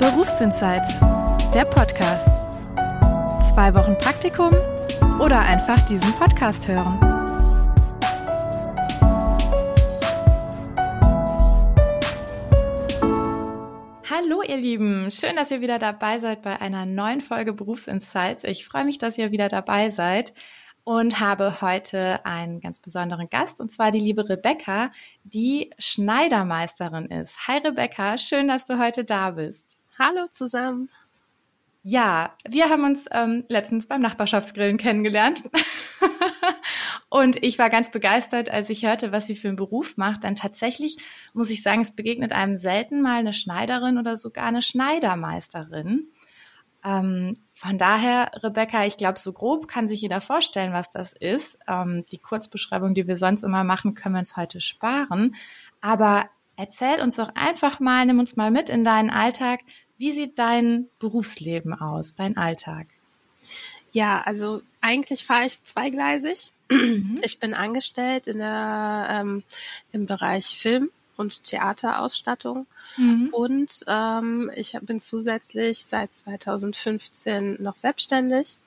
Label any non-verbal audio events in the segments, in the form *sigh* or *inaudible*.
Berufsinsights, der Podcast. Zwei Wochen Praktikum oder einfach diesen Podcast hören. Hallo ihr Lieben, schön, dass ihr wieder dabei seid bei einer neuen Folge Berufsinsights. Ich freue mich, dass ihr wieder dabei seid und habe heute einen ganz besonderen Gast und zwar die liebe Rebecca, die Schneidermeisterin ist. Hi Rebecca, schön, dass du heute da bist. Hallo zusammen. Ja, wir haben uns ähm, letztens beim Nachbarschaftsgrillen kennengelernt. *laughs* und ich war ganz begeistert, als ich hörte, was sie für einen Beruf macht. Denn tatsächlich muss ich sagen, es begegnet einem selten mal eine Schneiderin oder sogar eine Schneidermeisterin. Ähm, von daher, Rebecca, ich glaube, so grob kann sich jeder vorstellen, was das ist. Ähm, die Kurzbeschreibung, die wir sonst immer machen, können wir uns heute sparen. Aber erzähl uns doch einfach mal, nimm uns mal mit in deinen Alltag. Wie sieht dein Berufsleben aus, dein Alltag? Ja, also eigentlich fahre ich zweigleisig. Mhm. Ich bin angestellt in der, ähm, im Bereich Film und Theaterausstattung. Mhm. Und ähm, ich bin zusätzlich seit 2015 noch selbstständig.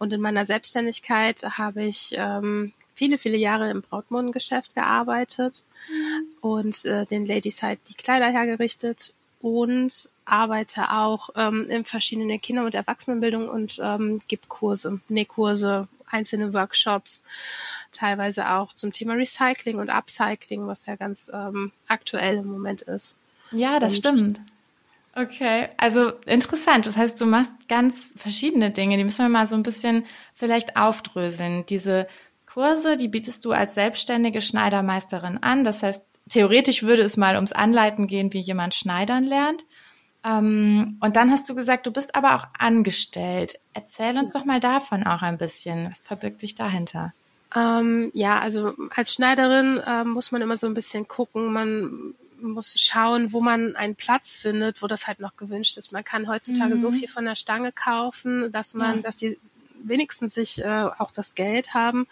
Und in meiner Selbstständigkeit habe ich ähm, viele, viele Jahre im Brautmodengeschäft gearbeitet mhm. und äh, den Ladies halt die Kleider hergerichtet und arbeite auch ähm, in verschiedenen Kinder- und Erwachsenenbildung und ähm, gebe Kurse, Nähkurse, einzelne Workshops, teilweise auch zum Thema Recycling und Upcycling, was ja ganz ähm, aktuell im Moment ist. Ja, das und, stimmt. Okay, also interessant. Das heißt, du machst ganz verschiedene Dinge. Die müssen wir mal so ein bisschen vielleicht aufdröseln. Diese Kurse, die bietest du als selbstständige Schneidermeisterin an. Das heißt, theoretisch würde es mal ums Anleiten gehen, wie jemand Schneidern lernt. Ähm, und dann hast du gesagt, du bist aber auch angestellt. Erzähl uns doch mal davon auch ein bisschen. Was verbirgt sich dahinter? Ähm, ja, also als Schneiderin äh, muss man immer so ein bisschen gucken. Man muss schauen, wo man einen Platz findet, wo das halt noch gewünscht ist. Man kann heutzutage mhm. so viel von der Stange kaufen, dass man, ja. dass die wenigstens sich äh, auch das Geld haben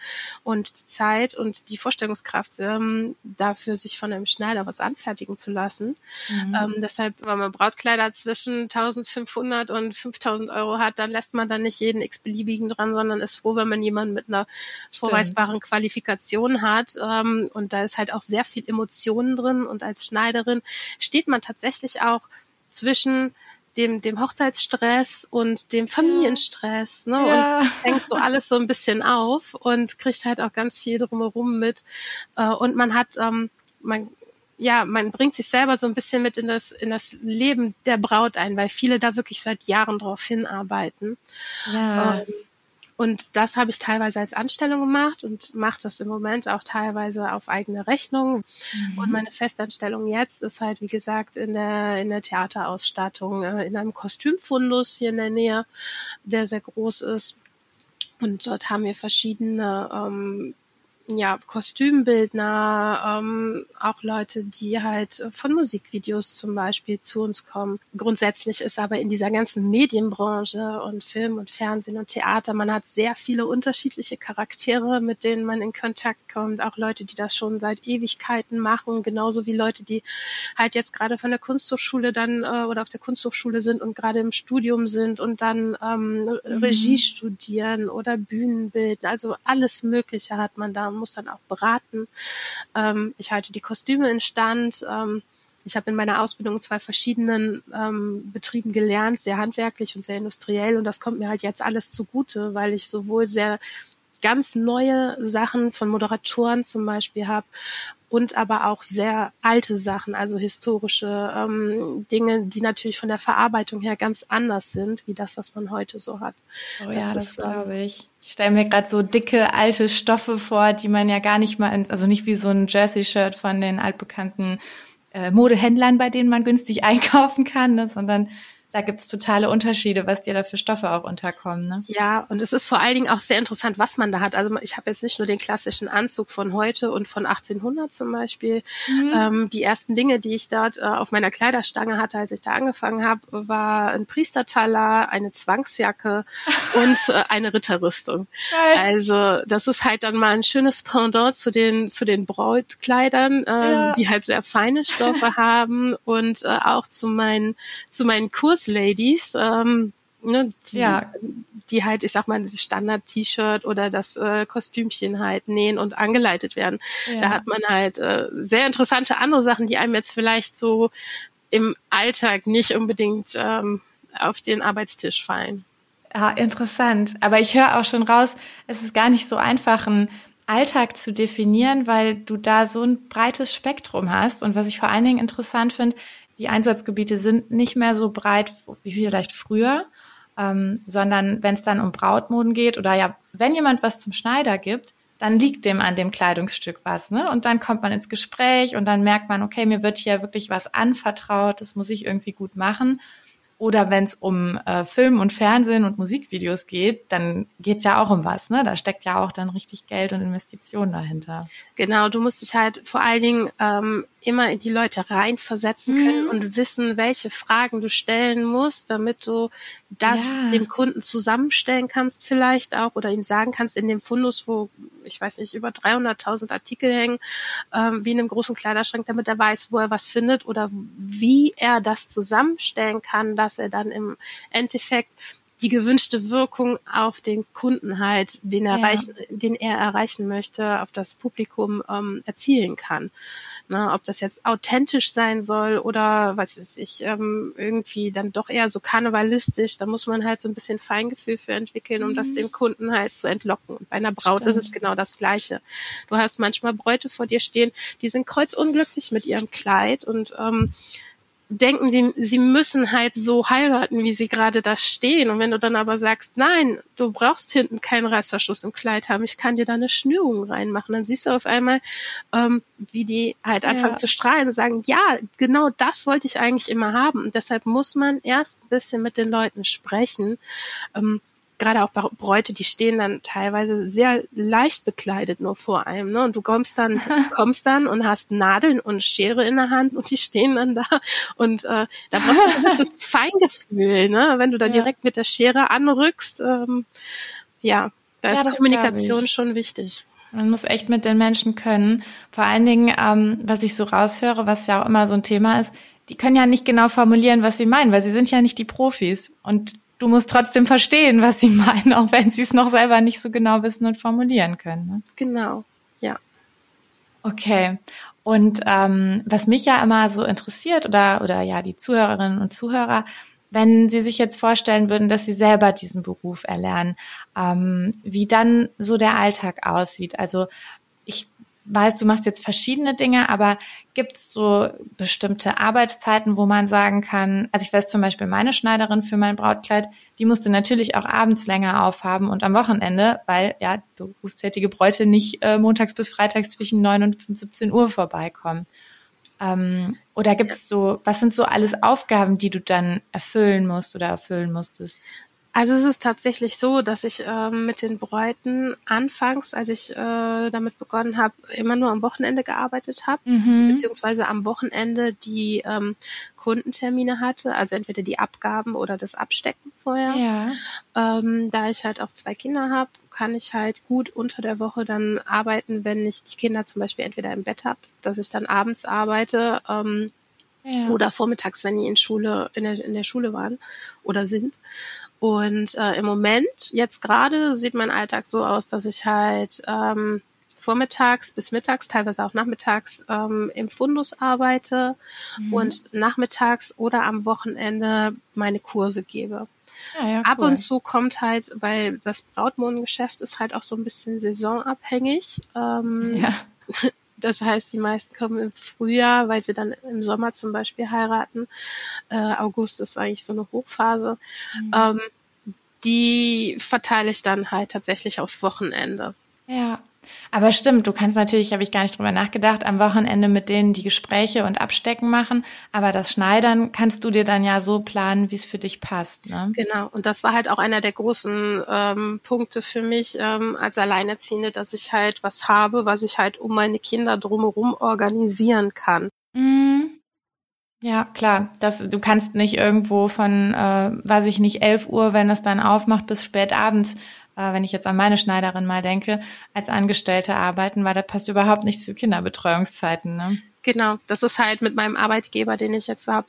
und die Zeit und die Vorstellungskraft ähm, dafür, sich von einem Schneider was anfertigen zu lassen. Mhm. Ähm, deshalb, wenn man Brautkleider zwischen 1500 und 5000 Euro hat, dann lässt man dann nicht jeden x-beliebigen dran, sondern ist froh, wenn man jemanden mit einer vorweisbaren Qualifikation hat. Ähm, und da ist halt auch sehr viel Emotionen drin. Und als Schneiderin steht man tatsächlich auch zwischen dem, dem Hochzeitsstress und dem Familienstress. Ne? Ja. Und das hängt so alles so ein bisschen auf und kriegt halt auch ganz viel drumherum mit. Äh, und man hat, ähm, man, ja, man bringt sich selber so ein bisschen mit in das, in das Leben der Braut ein, weil viele da wirklich seit Jahren drauf hinarbeiten. Ja. Ähm, und das habe ich teilweise als Anstellung gemacht und mache das im Moment auch teilweise auf eigene Rechnung. Mhm. Und meine Festanstellung jetzt ist halt, wie gesagt, in der, in der Theaterausstattung, äh, in einem Kostümfundus hier in der Nähe, der sehr groß ist. Und dort haben wir verschiedene ähm, ja, Kostümbildner, ähm, auch Leute, die halt von Musikvideos zum Beispiel zu uns kommen. Grundsätzlich ist aber in dieser ganzen Medienbranche und Film und Fernsehen und Theater, man hat sehr viele unterschiedliche Charaktere, mit denen man in Kontakt kommt. Auch Leute, die das schon seit Ewigkeiten machen, genauso wie Leute, die halt jetzt gerade von der Kunsthochschule dann äh, oder auf der Kunsthochschule sind und gerade im Studium sind und dann ähm, mhm. Regie studieren oder Bühnenbild. Also alles Mögliche hat man da muss dann auch beraten. Ähm, ich halte die Kostüme in Stand. Ähm, ich habe in meiner Ausbildung zwei verschiedenen ähm, Betrieben gelernt, sehr handwerklich und sehr industriell. Und das kommt mir halt jetzt alles zugute, weil ich sowohl sehr ganz neue Sachen von Moderatoren zum Beispiel habe und aber auch sehr alte Sachen, also historische ähm, Dinge, die natürlich von der Verarbeitung her ganz anders sind, wie das, was man heute so hat. Oh das ja, das glaube ähm, ich. Ich stelle mir gerade so dicke alte Stoffe vor, die man ja gar nicht mal, ins, also nicht wie so ein Jersey-Shirt von den altbekannten äh, Modehändlern, bei denen man günstig einkaufen kann, ne, sondern da gibt's totale Unterschiede, was dir da für Stoffe auch unterkommen. Ne? Ja, und es ist vor allen Dingen auch sehr interessant, was man da hat. Also ich habe jetzt nicht nur den klassischen Anzug von heute und von 1800 zum Beispiel. Mhm. Ähm, die ersten Dinge, die ich dort äh, auf meiner Kleiderstange hatte, als ich da angefangen habe, war ein Priestertaler, eine Zwangsjacke *laughs* und äh, eine Ritterrüstung. Geil. Also das ist halt dann mal ein schönes Pendant zu den zu den Brautkleidern, äh, ja. die halt sehr feine Stoffe *laughs* haben und äh, auch zu meinen zu meinen Kursladies. Ähm, ne, die, ja. die halt, ich sag mal, das Standard-T-Shirt oder das äh, Kostümchen halt nähen und angeleitet werden. Ja. Da hat man halt äh, sehr interessante andere Sachen, die einem jetzt vielleicht so im Alltag nicht unbedingt ähm, auf den Arbeitstisch fallen. Ja, interessant. Aber ich höre auch schon raus, es ist gar nicht so einfach, einen Alltag zu definieren, weil du da so ein breites Spektrum hast. Und was ich vor allen Dingen interessant finde, die Einsatzgebiete sind nicht mehr so breit wie vielleicht früher, ähm, sondern wenn es dann um Brautmoden geht oder ja, wenn jemand was zum Schneider gibt, dann liegt dem an dem Kleidungsstück was, ne? Und dann kommt man ins Gespräch und dann merkt man, okay, mir wird hier wirklich was anvertraut, das muss ich irgendwie gut machen. Oder wenn es um äh, Film und Fernsehen und Musikvideos geht, dann geht's ja auch um was, ne? Da steckt ja auch dann richtig Geld und Investitionen dahinter. Genau, du musst dich halt vor allen Dingen ähm, immer in die Leute reinversetzen können mhm. und wissen, welche Fragen du stellen musst, damit du das ja. dem Kunden zusammenstellen kannst vielleicht auch oder ihm sagen kannst in dem Fundus, wo ich weiß nicht, über 300.000 Artikel hängen, ähm, wie in einem großen Kleiderschrank, damit er weiß, wo er was findet oder wie er das zusammenstellen kann, dass er dann im Endeffekt die gewünschte Wirkung auf den Kunden halt, den er, ja. erreichen, den er erreichen möchte, auf das Publikum ähm, erzielen kann. Na, ob das jetzt authentisch sein soll oder was weiß ich, ähm, irgendwie dann doch eher so karnevalistisch, da muss man halt so ein bisschen Feingefühl für entwickeln, um mhm. das dem Kunden halt zu entlocken. Und bei einer Braut Stimmt. ist es genau das Gleiche. Du hast manchmal Bräute vor dir stehen, die sind kreuzunglücklich mit ihrem Kleid und ähm, denken, sie, sie müssen halt so heiraten, wie sie gerade da stehen. Und wenn du dann aber sagst, nein, du brauchst hinten keinen Reißverschluss im Kleid haben, ich kann dir da eine Schnürung reinmachen, dann siehst du auf einmal, ähm, wie die halt anfangen ja. zu strahlen und sagen, ja, genau das wollte ich eigentlich immer haben. Und deshalb muss man erst ein bisschen mit den Leuten sprechen. Ähm, gerade auch Bräute, die stehen dann teilweise sehr leicht bekleidet nur vor einem. Ne? Und du kommst dann, *laughs* kommst dann und hast Nadeln und Schere in der Hand und die stehen dann da. Und äh, da brauchst du ein gewisses *laughs* Feingefühl, ne? wenn du da ja. direkt mit der Schere anrückst. Ähm, ja, da ja, ist Kommunikation schon wichtig. Man muss echt mit den Menschen können. Vor allen Dingen, ähm, was ich so raushöre, was ja auch immer so ein Thema ist, die können ja nicht genau formulieren, was sie meinen, weil sie sind ja nicht die Profis. Und du musst trotzdem verstehen, was sie *laughs* meinen, auch wenn sie es noch selber nicht so genau wissen und formulieren können. Ne? Genau, ja. Okay. Und ähm, was mich ja immer so interessiert oder oder ja die Zuhörerinnen und Zuhörer, wenn Sie sich jetzt vorstellen würden, dass Sie selber diesen Beruf erlernen, ähm, wie dann so der Alltag aussieht. Also ich weiß, du machst jetzt verschiedene Dinge, aber gibt es so bestimmte Arbeitszeiten, wo man sagen kann, also ich weiß zum Beispiel meine Schneiderin für mein Brautkleid, die musste natürlich auch abends länger aufhaben und am Wochenende, weil ja berufstätige Bräute nicht äh, montags bis freitags zwischen 9 und 17 Uhr vorbeikommen. Ähm, oder gibt es so, was sind so alles Aufgaben, die du dann erfüllen musst oder erfüllen musstest? Also es ist tatsächlich so, dass ich äh, mit den Bräuten anfangs, als ich äh, damit begonnen habe, immer nur am Wochenende gearbeitet habe, mhm. beziehungsweise am Wochenende die ähm, Kundentermine hatte, also entweder die Abgaben oder das Abstecken vorher. Ja. Ähm, da ich halt auch zwei Kinder habe, kann ich halt gut unter der Woche dann arbeiten, wenn ich die Kinder zum Beispiel entweder im Bett habe, dass ich dann abends arbeite. Ähm, ja. oder vormittags, wenn die in Schule in der, in der Schule waren oder sind. Und äh, im Moment, jetzt gerade, sieht mein Alltag so aus, dass ich halt ähm, vormittags bis mittags, teilweise auch nachmittags ähm, im Fundus arbeite mhm. und nachmittags oder am Wochenende meine Kurse gebe. Ja, ja, Ab und zu kommt halt, weil das Brautmodengeschäft ist halt auch so ein bisschen saisonabhängig. Ähm, ja. *laughs* Das heißt, die meisten kommen im Frühjahr, weil sie dann im Sommer zum Beispiel heiraten. Äh, August ist eigentlich so eine Hochphase. Mhm. Ähm, die verteile ich dann halt tatsächlich aufs Wochenende. Ja. Aber stimmt, du kannst natürlich, habe ich gar nicht drüber nachgedacht, am Wochenende mit denen die Gespräche und Abstecken machen. Aber das Schneidern kannst du dir dann ja so planen, wie es für dich passt. Ne? Genau. Und das war halt auch einer der großen ähm, Punkte für mich ähm, als Alleinerziehende, dass ich halt was habe, was ich halt um meine Kinder drumherum organisieren kann. Mhm. Ja, klar. Das, du kannst nicht irgendwo von, äh, weiß ich nicht, 11 Uhr, wenn es dann aufmacht, bis spät abends äh, wenn ich jetzt an meine Schneiderin mal denke, als Angestellte arbeiten, weil das passt überhaupt nicht zu Kinderbetreuungszeiten. Ne? Genau, das ist halt mit meinem Arbeitgeber, den ich jetzt habe,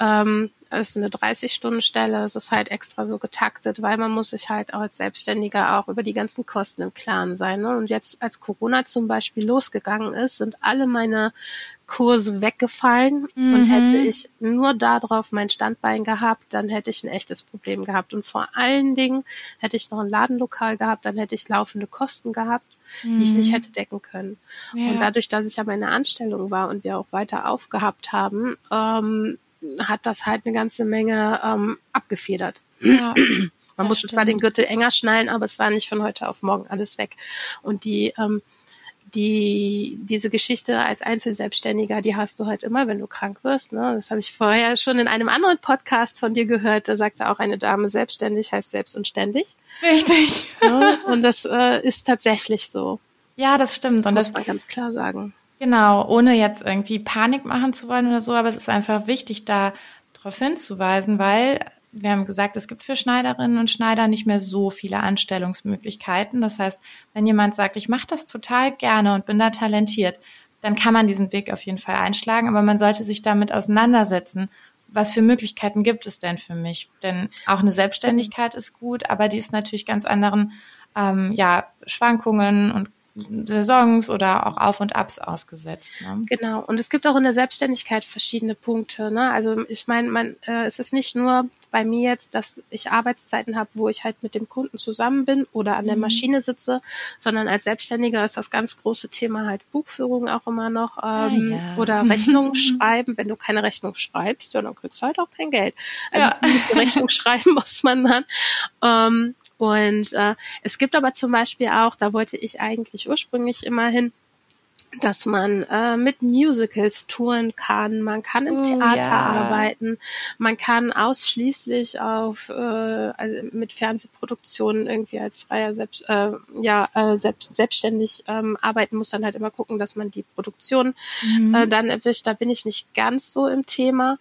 ähm, es ist eine 30-Stunden-Stelle, es ist halt extra so getaktet, weil man muss sich halt auch als Selbstständiger auch über die ganzen Kosten im Klaren sein. Ne? Und jetzt, als Corona zum Beispiel losgegangen ist, sind alle meine Kurse weggefallen mhm. und hätte ich nur darauf mein Standbein gehabt, dann hätte ich ein echtes Problem gehabt. Und vor allen Dingen hätte ich noch ein Ladenlokal gehabt, dann hätte ich laufende Kosten gehabt, mhm. die ich nicht mhm. hätte decken können. Ja. Und dadurch, dass ich aber in der Anstellung war und wir auch weiter aufgehabt haben, ähm, hat das halt eine ganze Menge ähm, abgefedert. Ja, *clears throat* Man musste stimmt. zwar den Gürtel enger schnallen, aber es war nicht von heute auf morgen alles weg. Und die ähm, die, diese Geschichte als Einzelselbstständiger, die hast du halt immer, wenn du krank wirst. Ne? Das habe ich vorher schon in einem anderen Podcast von dir gehört. Da sagte auch eine Dame, selbstständig heißt selbst und ständig. Richtig. Ja, und das äh, ist tatsächlich so. Ja, das stimmt. Und muss das man ganz klar sagen. Genau, ohne jetzt irgendwie Panik machen zu wollen oder so, aber es ist einfach wichtig, da darauf hinzuweisen, weil wir haben gesagt, es gibt für Schneiderinnen und Schneider nicht mehr so viele Anstellungsmöglichkeiten. Das heißt, wenn jemand sagt, ich mache das total gerne und bin da talentiert, dann kann man diesen Weg auf jeden Fall einschlagen, aber man sollte sich damit auseinandersetzen. Was für Möglichkeiten gibt es denn für mich? Denn auch eine Selbstständigkeit ist gut, aber die ist natürlich ganz anderen ähm, ja, Schwankungen und Saisons oder auch Auf und Abs ausgesetzt. Ne? Genau. Und es gibt auch in der Selbstständigkeit verschiedene Punkte. Ne? Also ich meine, man, äh, es ist nicht nur bei mir jetzt, dass ich Arbeitszeiten habe, wo ich halt mit dem Kunden zusammen bin oder an der mhm. Maschine sitze, sondern als Selbstständiger ist das ganz große Thema halt Buchführung auch immer noch ähm, ah, ja. oder *laughs* Rechnungen schreiben. Wenn du keine Rechnung schreibst, ja, dann kriegst du halt auch kein Geld. Also ja. zumindest eine Rechnung *laughs* schreiben muss man dann. Ähm, und äh, es gibt aber zum Beispiel auch, da wollte ich eigentlich ursprünglich immer hin, dass man äh, mit Musicals touren kann, man kann im oh, Theater ja. arbeiten, man kann ausschließlich auf äh, also mit Fernsehproduktionen irgendwie als freier selbst äh, ja äh, selbst, selbstständig ähm, arbeiten muss dann halt immer gucken, dass man die Produktion mhm. äh, dann erwischt. Da bin ich nicht ganz so im Thema,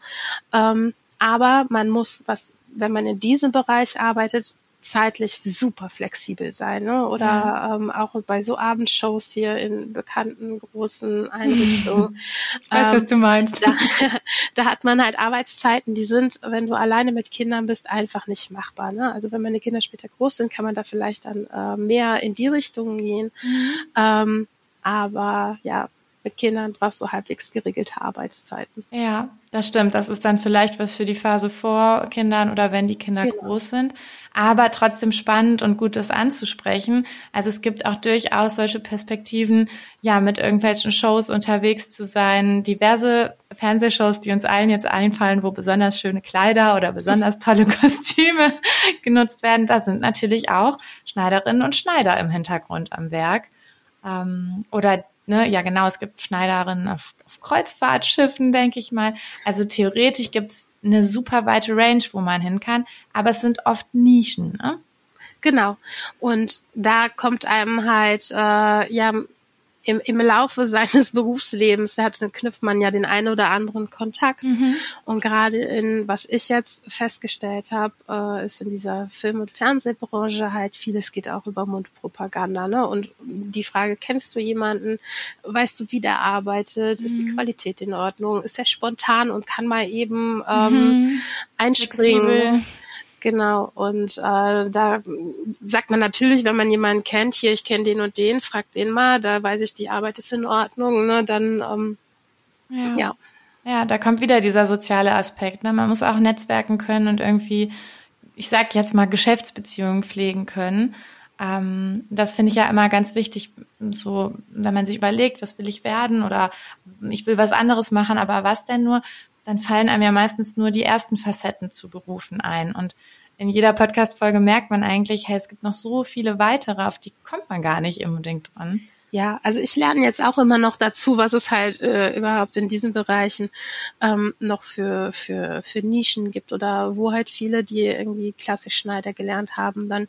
ähm, aber man muss was wenn man in diesem Bereich arbeitet, zeitlich super flexibel sein. Ne? Oder ja. ähm, auch bei so Abendshows hier in bekannten großen Einrichtungen. ich *laughs* weiß, ähm, was du meinst. Da, *laughs* da, hat man halt Arbeitszeiten, die sind, wenn du alleine mit Kindern bist, einfach nicht machbar. Ne? Also wenn meine Kinder später groß sind, kann man da vielleicht dann äh, mehr in die Richtung gehen. Mhm. Ähm, aber ja, mit Kindern brauchst du halbwegs geregelte Arbeitszeiten. Ja, das stimmt. Das ist dann vielleicht was für die Phase vor Kindern oder wenn die Kinder genau. groß sind. Aber trotzdem spannend und gut, das anzusprechen. Also es gibt auch durchaus solche Perspektiven, ja, mit irgendwelchen Shows unterwegs zu sein. Diverse Fernsehshows, die uns allen jetzt einfallen, wo besonders schöne Kleider oder besonders tolle *laughs* Kostüme *laughs* genutzt werden. Da sind natürlich auch Schneiderinnen und Schneider im Hintergrund am Werk. Ähm, oder Ne, ja, genau, es gibt Schneiderinnen auf, auf Kreuzfahrtschiffen, denke ich mal. Also theoretisch gibt's eine super weite Range, wo man hin kann, aber es sind oft Nischen. Ne? Genau. Und da kommt einem halt, äh, ja, im, im Laufe seines *laughs* Berufslebens hat, knüpft man ja den einen oder anderen Kontakt. Mhm. Und gerade in, was ich jetzt festgestellt habe, äh, ist in dieser Film- und Fernsehbranche halt vieles geht auch über Mundpropaganda. Ne? Und die Frage, kennst du jemanden? Weißt du, wie der arbeitet? Mhm. Ist die mhm. Qualität in Ordnung? Ist er spontan und kann mal eben ähm, mhm. einspringen? Flexibel. Genau, und äh, da sagt man natürlich, wenn man jemanden kennt, hier, ich kenne den und den, fragt den mal, da weiß ich, die Arbeit ist in Ordnung, ne, dann ähm, ja. ja. Ja, da kommt wieder dieser soziale Aspekt. Ne? Man muss auch netzwerken können und irgendwie, ich sag jetzt mal, Geschäftsbeziehungen pflegen können. Ähm, das finde ich ja immer ganz wichtig, so wenn man sich überlegt, was will ich werden oder ich will was anderes machen, aber was denn nur, dann fallen einem ja meistens nur die ersten Facetten zu Berufen ein. Und in jeder Podcast-Folge merkt man eigentlich, hey, es gibt noch so viele weitere, auf die kommt man gar nicht unbedingt dran. Ja, also ich lerne jetzt auch immer noch dazu, was es halt äh, überhaupt in diesen Bereichen ähm, noch für, für, für Nischen gibt oder wo halt viele, die irgendwie klassisch Schneider gelernt haben, dann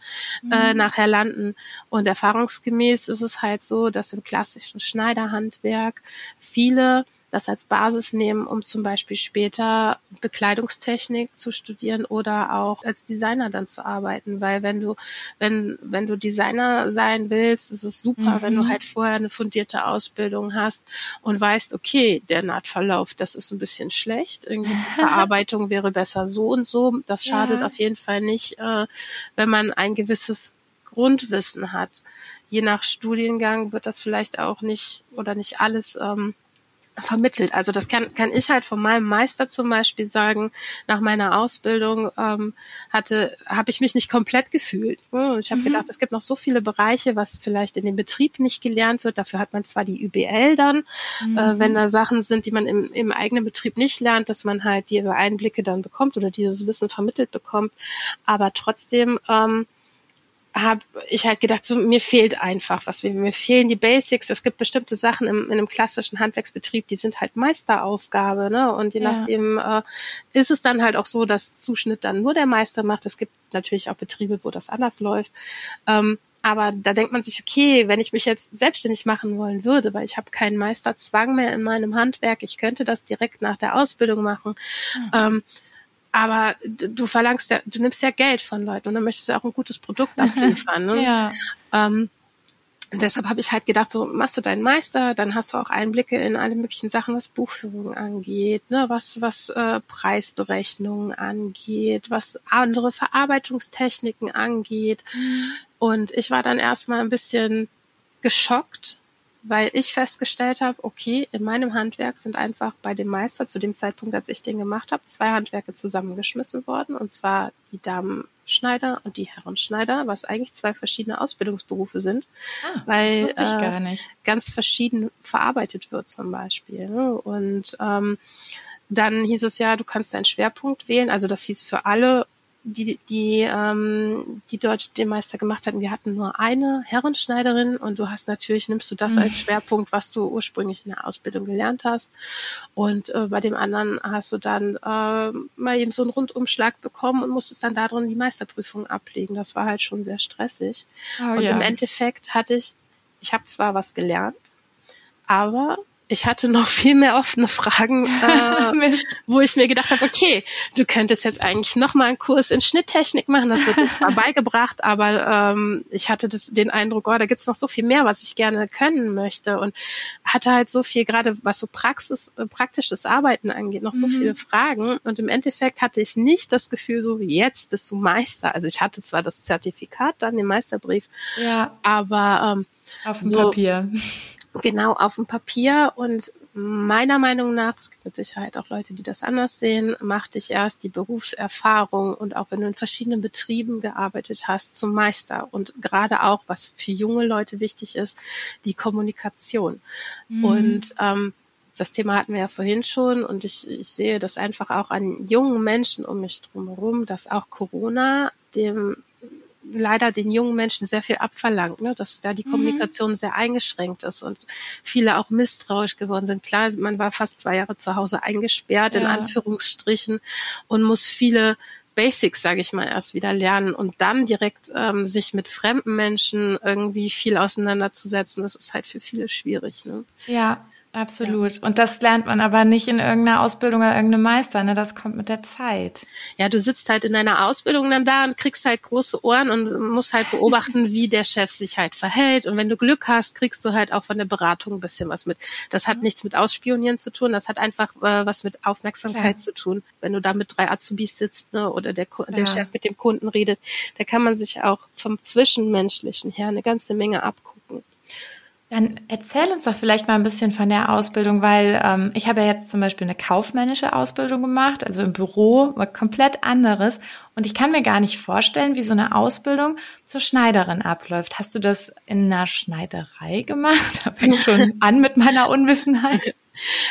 äh, mhm. nachher landen. Und erfahrungsgemäß ist es halt so, dass im klassischen Schneiderhandwerk viele das als Basis nehmen, um zum Beispiel später Bekleidungstechnik zu studieren oder auch als Designer dann zu arbeiten. Weil wenn du, wenn, wenn du Designer sein willst, ist es super, mhm. wenn du halt vorher eine fundierte Ausbildung hast und weißt, okay, der Nahtverlauf, das ist ein bisschen schlecht. Irgendwie die *laughs* Verarbeitung wäre besser so und so. Das schadet ja. auf jeden Fall nicht, äh, wenn man ein gewisses Grundwissen hat. Je nach Studiengang wird das vielleicht auch nicht oder nicht alles ähm, vermittelt. Also das kann, kann ich halt von meinem Meister zum Beispiel sagen, nach meiner Ausbildung ähm, hatte, habe ich mich nicht komplett gefühlt. Ich habe mhm. gedacht, es gibt noch so viele Bereiche, was vielleicht in dem Betrieb nicht gelernt wird. Dafür hat man zwar die UBL dann, mhm. äh, wenn da Sachen sind, die man im, im eigenen Betrieb nicht lernt, dass man halt diese Einblicke dann bekommt oder dieses Wissen vermittelt bekommt. Aber trotzdem ähm, habe ich halt gedacht, so, mir fehlt einfach was. Mir fehlen die Basics. Es gibt bestimmte Sachen im, in einem klassischen Handwerksbetrieb, die sind halt Meisteraufgabe. Ne? Und je ja. nachdem äh, ist es dann halt auch so, dass Zuschnitt dann nur der Meister macht. Es gibt natürlich auch Betriebe, wo das anders läuft. Ähm, aber da denkt man sich, okay, wenn ich mich jetzt selbstständig machen wollen würde, weil ich habe keinen Meisterzwang mehr in meinem Handwerk, ich könnte das direkt nach der Ausbildung machen. Mhm. Ähm, aber du verlangst ja, du nimmst ja Geld von Leuten und dann möchtest du auch ein gutes Produkt abliefern. Ne? ja. Ähm, deshalb habe ich halt gedacht, so machst du deinen Meister, dann hast du auch Einblicke in alle möglichen Sachen, was Buchführung angeht, ne, was was äh, Preisberechnungen angeht, was andere Verarbeitungstechniken angeht. Mhm. Und ich war dann erstmal ein bisschen geschockt, weil ich festgestellt habe, okay, in meinem Handwerk sind einfach bei dem Meister zu dem Zeitpunkt, als ich den gemacht habe, zwei Handwerke zusammengeschmissen worden, und zwar die Damenschneider und die Herrenschneider, was eigentlich zwei verschiedene Ausbildungsberufe sind, ah, weil äh, ganz verschieden verarbeitet wird zum Beispiel. Ne? Und ähm, dann hieß es ja, du kannst deinen Schwerpunkt wählen. Also das hieß für alle die, die, ähm, die dort den Meister gemacht hatten, wir hatten nur eine Herrenschneiderin und du hast natürlich, nimmst du das mhm. als Schwerpunkt, was du ursprünglich in der Ausbildung gelernt hast. Und äh, bei dem anderen hast du dann äh, mal eben so einen Rundumschlag bekommen und musstest dann darin die Meisterprüfung ablegen. Das war halt schon sehr stressig. Oh, und ja. im Endeffekt hatte ich, ich habe zwar was gelernt, aber ich hatte noch viel mehr offene Fragen, *laughs* äh, wo ich mir gedacht habe, okay, du könntest jetzt eigentlich noch mal einen Kurs in Schnitttechnik machen. Das wird uns zwar *laughs* beigebracht, aber ähm, ich hatte das, den Eindruck, oh, da gibt's noch so viel mehr, was ich gerne können möchte und hatte halt so viel, gerade was so Praxis, äh, praktisches Arbeiten angeht, noch so mhm. viele Fragen. Und im Endeffekt hatte ich nicht das Gefühl, so wie jetzt bist du Meister. Also ich hatte zwar das Zertifikat, dann den Meisterbrief, ja. aber ähm, auf dem so, Papier genau auf dem Papier und meiner Meinung nach, es gibt mit Sicherheit auch Leute, die das anders sehen, macht dich erst die Berufserfahrung und auch wenn du in verschiedenen Betrieben gearbeitet hast, zum Meister. Und gerade auch, was für junge Leute wichtig ist, die Kommunikation. Mhm. Und ähm, das Thema hatten wir ja vorhin schon und ich, ich sehe das einfach auch an jungen Menschen um mich drumherum, dass auch Corona dem leider den jungen Menschen sehr viel abverlangt, ne? dass da die mhm. Kommunikation sehr eingeschränkt ist und viele auch misstrauisch geworden sind. Klar, man war fast zwei Jahre zu Hause eingesperrt, ja. in Anführungsstrichen, und muss viele Basics, sage ich mal, erst wieder lernen und dann direkt ähm, sich mit fremden Menschen irgendwie viel auseinanderzusetzen, das ist halt für viele schwierig. Ne? Ja, Absolut. Ja. Und das lernt man aber nicht in irgendeiner Ausbildung oder irgendeinem Meister, ne? Das kommt mit der Zeit. Ja, du sitzt halt in deiner Ausbildung dann da und kriegst halt große Ohren und musst halt beobachten, *laughs* wie der Chef sich halt verhält. Und wenn du Glück hast, kriegst du halt auch von der Beratung ein bisschen was mit. Das hat mhm. nichts mit Ausspionieren zu tun, das hat einfach äh, was mit Aufmerksamkeit Klar. zu tun. Wenn du da mit drei Azubis sitzt, ne, oder der, der ja. Chef mit dem Kunden redet, da kann man sich auch vom Zwischenmenschlichen her eine ganze Menge abgucken. Dann erzähl uns doch vielleicht mal ein bisschen von der Ausbildung, weil ähm, ich habe ja jetzt zum Beispiel eine kaufmännische Ausbildung gemacht, also im Büro, was komplett anderes. Und ich kann mir gar nicht vorstellen, wie so eine Ausbildung zur Schneiderin abläuft. Hast du das in einer Schneiderei gemacht? *laughs* Da fängt schon an mit meiner Unwissenheit.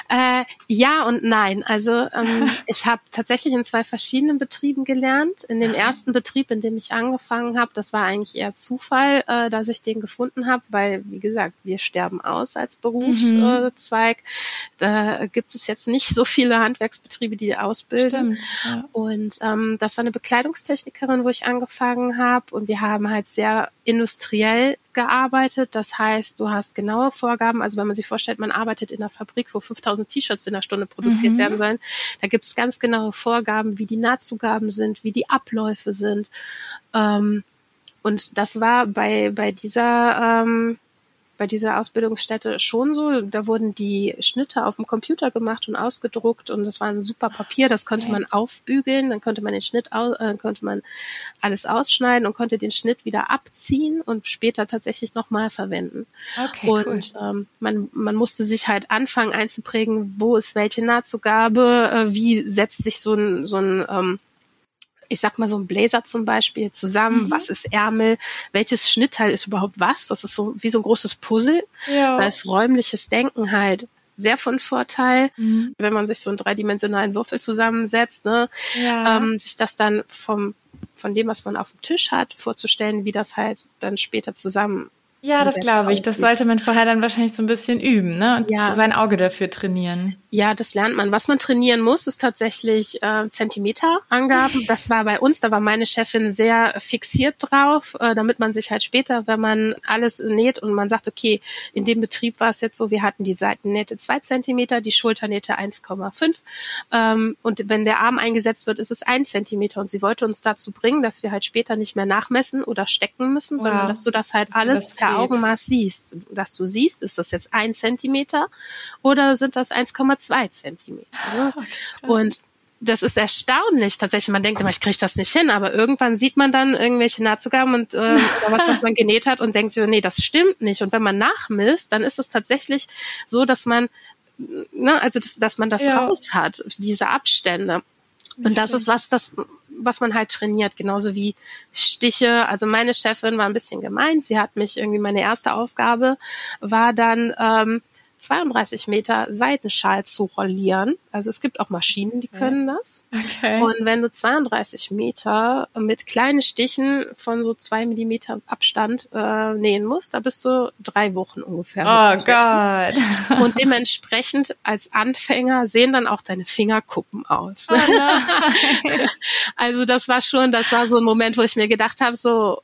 Äh, ja und nein. Also ähm, *laughs* ich habe tatsächlich in zwei verschiedenen Betrieben gelernt. In dem ersten Betrieb, in dem ich angefangen habe, das war eigentlich eher Zufall, äh, dass ich den gefunden habe, weil, wie gesagt, wir sterben aus als Berufszweig. Mhm. Da gibt es jetzt nicht so viele Handwerksbetriebe, die ausbilden. Stimmt, ja. Und ähm, das war eine Bekleidungstechnikerin, wo ich angefangen habe. Und wir haben halt sehr industriell gearbeitet. Das heißt, du hast genaue Vorgaben. Also wenn man sich vorstellt, man arbeitet in einer Fabrik, wo 5000 T-Shirts in der Stunde produziert mhm. werden sollen, da gibt es ganz genaue Vorgaben, wie die Nahtzugaben sind, wie die Abläufe sind. Ähm, und das war bei, bei dieser ähm, bei dieser Ausbildungsstätte schon so. Da wurden die Schnitte auf dem Computer gemacht und ausgedruckt und das war ein super Papier, das konnte man aufbügeln, dann konnte man den Schnitt, äh, konnte man alles ausschneiden und konnte den Schnitt wieder abziehen und später tatsächlich nochmal verwenden. Okay, und cool. ähm, man, man musste sich halt anfangen einzuprägen, wo ist welche Nahtzugabe, äh, wie setzt sich so ein, so ein ähm, ich sag mal so ein Blazer zum Beispiel zusammen, mhm. was ist Ärmel, welches Schnittteil ist überhaupt was, das ist so wie so ein großes Puzzle. Ja. Da ist räumliches Denken halt sehr von Vorteil, mhm. wenn man sich so einen dreidimensionalen Würfel zusammensetzt, ne? Ja. Ähm, sich das dann vom von dem, was man auf dem Tisch hat, vorzustellen, wie das halt dann später zusammen ja, das glaube ich. Das sollte man vorher dann wahrscheinlich so ein bisschen üben, ne? Und ja. sein Auge dafür trainieren. Ja, das lernt man. Was man trainieren muss, ist tatsächlich äh, Zentimeterangaben. Das war bei uns, da war meine Chefin sehr fixiert drauf, äh, damit man sich halt später, wenn man alles näht und man sagt, okay, in dem Betrieb war es jetzt so, wir hatten die Seitennähte zwei Zentimeter, die Schulternähte 1,5 ähm, und wenn der Arm eingesetzt wird, ist es ein Zentimeter und sie wollte uns dazu bringen, dass wir halt später nicht mehr nachmessen oder stecken müssen, wow. sondern dass du das halt alles das Augenmaß siehst, dass du siehst, ist das jetzt ein Zentimeter oder sind das 1,2 Zentimeter? Ne? Und das ist erstaunlich tatsächlich. Man denkt immer, ich kriege das nicht hin, aber irgendwann sieht man dann irgendwelche Nahtzugaben und *laughs* äh, oder was, was man genäht hat und denkt so, nee, das stimmt nicht. Und wenn man nachmisst, dann ist es tatsächlich so, dass man, ne, also das, dass man das ja. raus hat, diese Abstände. Und das ist was, das was man halt trainiert, genauso wie Stiche. Also meine Chefin war ein bisschen gemein. Sie hat mich irgendwie, meine erste Aufgabe war dann, ähm, 32 Meter Seitenschal zu rollieren. Also es gibt auch Maschinen, die können das. Okay. Und wenn du 32 Meter mit kleinen Stichen von so zwei Millimeter Abstand äh, nähen musst, da bist du drei Wochen ungefähr. Oh Gott. Und dementsprechend als Anfänger sehen dann auch deine Fingerkuppen aus. Oh *laughs* also das war schon, das war so ein Moment, wo ich mir gedacht habe, so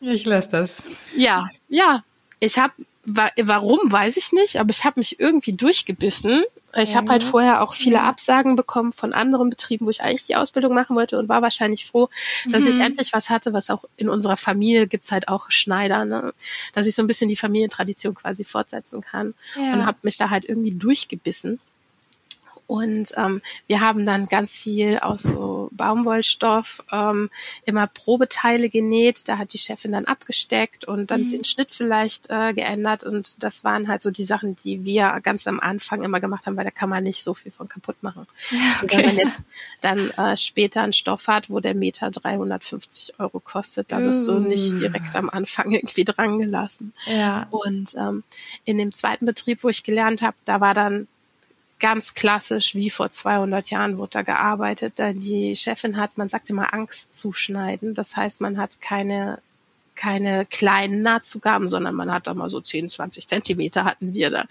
ich lasse das. Ja, ja. Ich habe warum weiß ich nicht, aber ich habe mich irgendwie durchgebissen. Ich habe halt vorher auch viele Absagen bekommen von anderen Betrieben, wo ich eigentlich die Ausbildung machen wollte und war wahrscheinlich froh, dass mhm. ich endlich was hatte, was auch in unserer Familie gibt's halt auch Schneider, ne? dass ich so ein bisschen die Familientradition quasi fortsetzen kann ja. und habe mich da halt irgendwie durchgebissen. Und ähm, wir haben dann ganz viel aus so Baumwollstoff ähm, immer Probeteile genäht. Da hat die Chefin dann abgesteckt und dann mhm. den Schnitt vielleicht äh, geändert. Und das waren halt so die Sachen, die wir ganz am Anfang immer gemacht haben, weil da kann man nicht so viel von kaputt machen. Ja, okay. wenn man jetzt dann äh, später einen Stoff hat, wo der Meter 350 Euro kostet, da wirst du nicht uh. direkt am Anfang *laughs* irgendwie dran gelassen. Ja. Und ähm, in dem zweiten Betrieb, wo ich gelernt habe, da war dann ganz klassisch wie vor 200 Jahren wurde da gearbeitet. Da die Chefin hat, man sagt immer Angst zuschneiden. Das heißt, man hat keine keine kleinen Nahtzugaben, sondern man hat da mal so 10, 20 Zentimeter hatten wir da.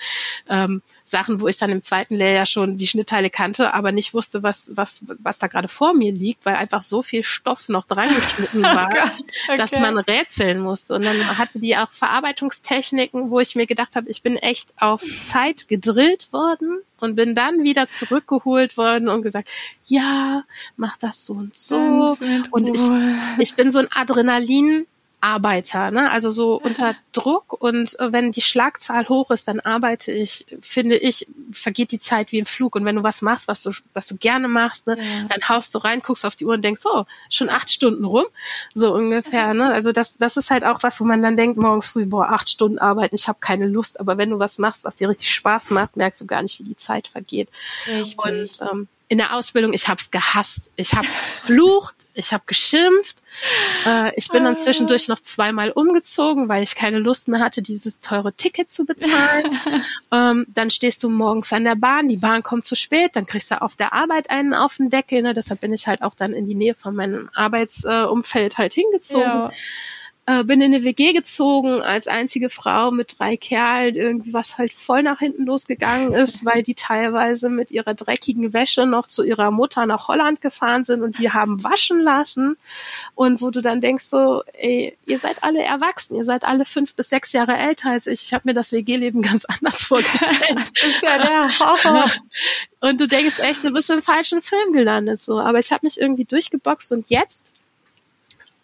Ähm, Sachen, wo ich dann im zweiten Lehrjahr schon die Schnittteile kannte, aber nicht wusste, was, was, was da gerade vor mir liegt, weil einfach so viel Stoff noch dran geschnitten oh *laughs* war, okay. dass man rätseln musste. Und dann hatte die auch Verarbeitungstechniken, wo ich mir gedacht habe, ich bin echt auf Zeit gedrillt worden und bin dann wieder zurückgeholt worden und gesagt, ja, mach das so und so. Und ich, ich bin so ein Adrenalin Arbeiter, ne? Also so unter Druck und äh, wenn die Schlagzahl hoch ist, dann arbeite ich, finde ich, vergeht die Zeit wie im Flug. Und wenn du was machst, was du, was du gerne machst, ne, ja. dann haust du rein, guckst auf die Uhr und denkst, oh, schon acht Stunden rum, so ungefähr. Ne? Also das, das ist halt auch was, wo man dann denkt, morgens früh, boah, acht Stunden arbeiten, ich habe keine Lust. Aber wenn du was machst, was dir richtig Spaß macht, merkst du gar nicht, wie die Zeit vergeht. Richtig. Und ähm, in der Ausbildung, ich habe es gehasst. Ich habe flucht, ich habe geschimpft. Äh, ich bin dann ah. zwischendurch noch zweimal umgezogen, weil ich keine Lust mehr hatte, dieses teure Ticket zu bezahlen. *laughs* ähm, dann stehst du morgens an der Bahn, die Bahn kommt zu spät, dann kriegst du auf der Arbeit einen auf den Deckel. Ne? Deshalb bin ich halt auch dann in die Nähe von meinem Arbeitsumfeld äh, halt hingezogen. Ja äh, bin in eine WG gezogen als einzige Frau mit drei Kerlen, irgendwie was halt voll nach hinten losgegangen ist, *laughs* weil die teilweise mit ihrer dreckigen Wäsche noch zu ihrer Mutter nach Holland gefahren sind und die haben waschen lassen. Und wo du dann denkst so, ey, ihr seid alle erwachsen, ihr seid alle fünf bis sechs Jahre älter als ich. Ich habe mir das WG-Leben *laughs* ganz anders vorgestellt. das ist ja der Horror. Und du denkst echt, du bist im falschen Film gelandet so. Aber ich habe mich irgendwie durchgeboxt und jetzt